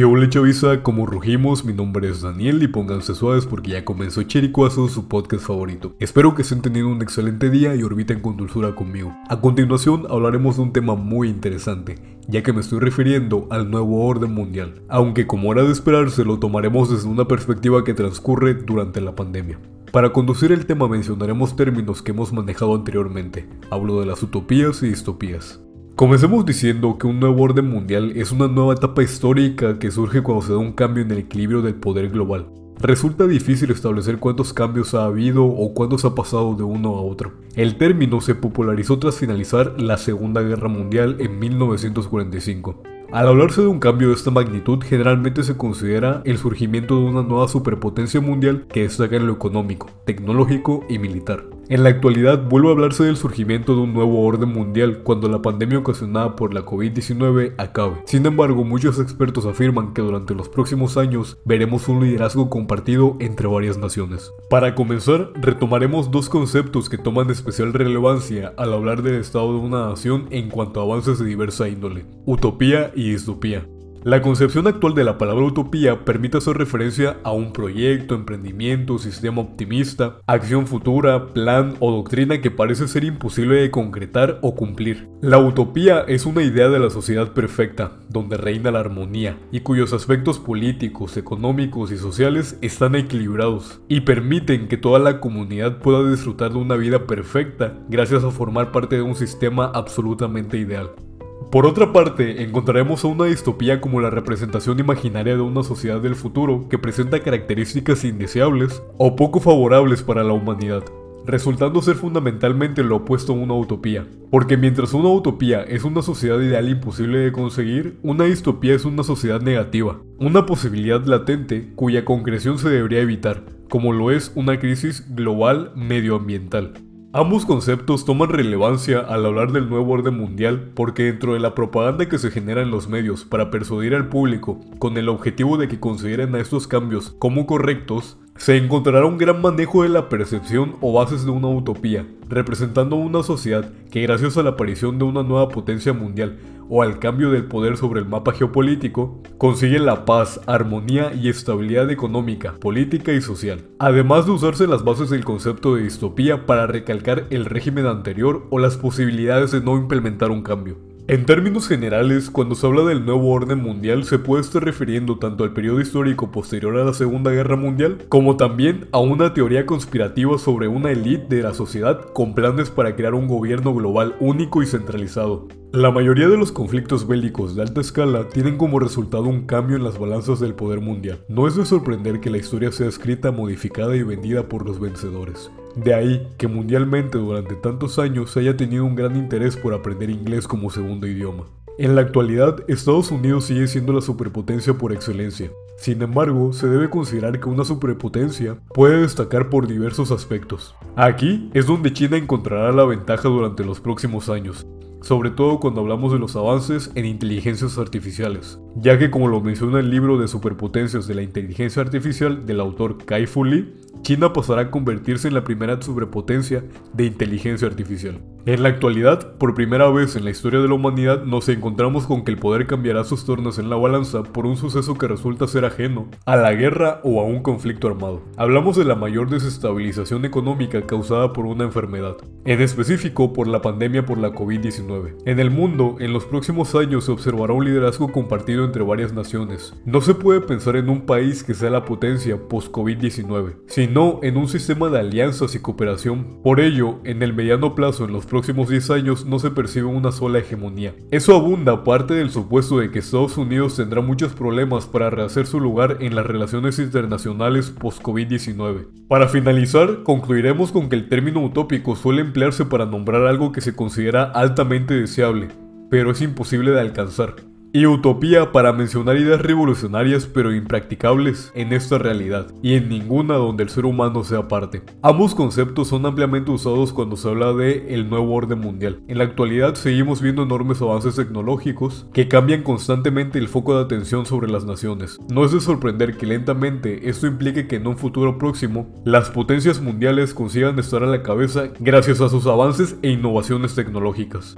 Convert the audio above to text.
Que hola chavisa, como rugimos, mi nombre es Daniel y pónganse suaves porque ya comenzó Chericuazo, su podcast favorito. Espero que estén teniendo un excelente día y orbiten con dulzura conmigo. A continuación hablaremos de un tema muy interesante, ya que me estoy refiriendo al nuevo orden mundial, aunque como era de esperarse lo tomaremos desde una perspectiva que transcurre durante la pandemia. Para conducir el tema mencionaremos términos que hemos manejado anteriormente, hablo de las utopías y distopías. Comencemos diciendo que un nuevo orden mundial es una nueva etapa histórica que surge cuando se da un cambio en el equilibrio del poder global. Resulta difícil establecer cuántos cambios ha habido o cuándo se ha pasado de uno a otro. El término se popularizó tras finalizar la Segunda Guerra Mundial en 1945. Al hablarse de un cambio de esta magnitud, generalmente se considera el surgimiento de una nueva superpotencia mundial que destaca en lo económico, tecnológico y militar. En la actualidad vuelve a hablarse del surgimiento de un nuevo orden mundial cuando la pandemia ocasionada por la COVID-19 acabe. Sin embargo, muchos expertos afirman que durante los próximos años veremos un liderazgo compartido entre varias naciones. Para comenzar, retomaremos dos conceptos que toman especial relevancia al hablar del estado de una nación en cuanto a avances de diversa índole, utopía y distopía. La concepción actual de la palabra utopía permite hacer referencia a un proyecto, emprendimiento, sistema optimista, acción futura, plan o doctrina que parece ser imposible de concretar o cumplir. La utopía es una idea de la sociedad perfecta, donde reina la armonía y cuyos aspectos políticos, económicos y sociales están equilibrados y permiten que toda la comunidad pueda disfrutar de una vida perfecta gracias a formar parte de un sistema absolutamente ideal. Por otra parte, encontraremos a una distopía como la representación imaginaria de una sociedad del futuro que presenta características indeseables o poco favorables para la humanidad, resultando ser fundamentalmente lo opuesto a una utopía. Porque mientras una utopía es una sociedad ideal imposible de conseguir, una distopía es una sociedad negativa, una posibilidad latente cuya concreción se debería evitar, como lo es una crisis global medioambiental. Ambos conceptos toman relevancia al hablar del nuevo orden mundial porque dentro de la propaganda que se genera en los medios para persuadir al público con el objetivo de que consideren a estos cambios como correctos, se encontrará un gran manejo de la percepción o bases de una utopía, representando una sociedad que gracias a la aparición de una nueva potencia mundial o al cambio del poder sobre el mapa geopolítico, consigue la paz, armonía y estabilidad económica, política y social. Además de usarse las bases del concepto de distopía para recalcar el régimen anterior o las posibilidades de no implementar un cambio. En términos generales, cuando se habla del nuevo orden mundial se puede estar refiriendo tanto al periodo histórico posterior a la Segunda Guerra Mundial, como también a una teoría conspirativa sobre una élite de la sociedad con planes para crear un gobierno global único y centralizado. La mayoría de los conflictos bélicos de alta escala tienen como resultado un cambio en las balanzas del poder mundial. No es de sorprender que la historia sea escrita, modificada y vendida por los vencedores. De ahí que mundialmente durante tantos años se haya tenido un gran interés por aprender inglés como segundo idioma. En la actualidad, Estados Unidos sigue siendo la superpotencia por excelencia. Sin embargo, se debe considerar que una superpotencia puede destacar por diversos aspectos. Aquí es donde China encontrará la ventaja durante los próximos años, sobre todo cuando hablamos de los avances en inteligencias artificiales, ya que como lo menciona el libro de superpotencias de la inteligencia artificial del autor Kai Fu Lee, China pasará a convertirse en la primera superpotencia de inteligencia artificial. En la actualidad, por primera vez en la historia de la humanidad, nos encontramos con que el poder cambiará sus tornos en la balanza por un suceso que resulta ser ajeno a la guerra o a un conflicto armado. Hablamos de la mayor desestabilización económica causada por una enfermedad, en específico por la pandemia por la COVID-19. En el mundo, en los próximos años se observará un liderazgo compartido entre varias naciones. No se puede pensar en un país que sea la potencia post-COVID-19, sino en un sistema de alianzas y cooperación. Por ello, en el mediano plazo, en los próximos 10 años, no se percibe una sola hegemonía. Eso abunda parte del supuesto de que Estados Unidos tendrá muchos problemas para rehacer su lugar en las relaciones internacionales post-COVID-19. Para finalizar, concluiremos con que el término utópico suele emplearse para nombrar algo que se considera altamente deseable, pero es imposible de alcanzar y utopía para mencionar ideas revolucionarias pero impracticables en esta realidad y en ninguna donde el ser humano sea parte. Ambos conceptos son ampliamente usados cuando se habla de el nuevo orden mundial. En la actualidad seguimos viendo enormes avances tecnológicos que cambian constantemente el foco de atención sobre las naciones. No es de sorprender que lentamente esto implique que en un futuro próximo las potencias mundiales consigan estar a la cabeza gracias a sus avances e innovaciones tecnológicas.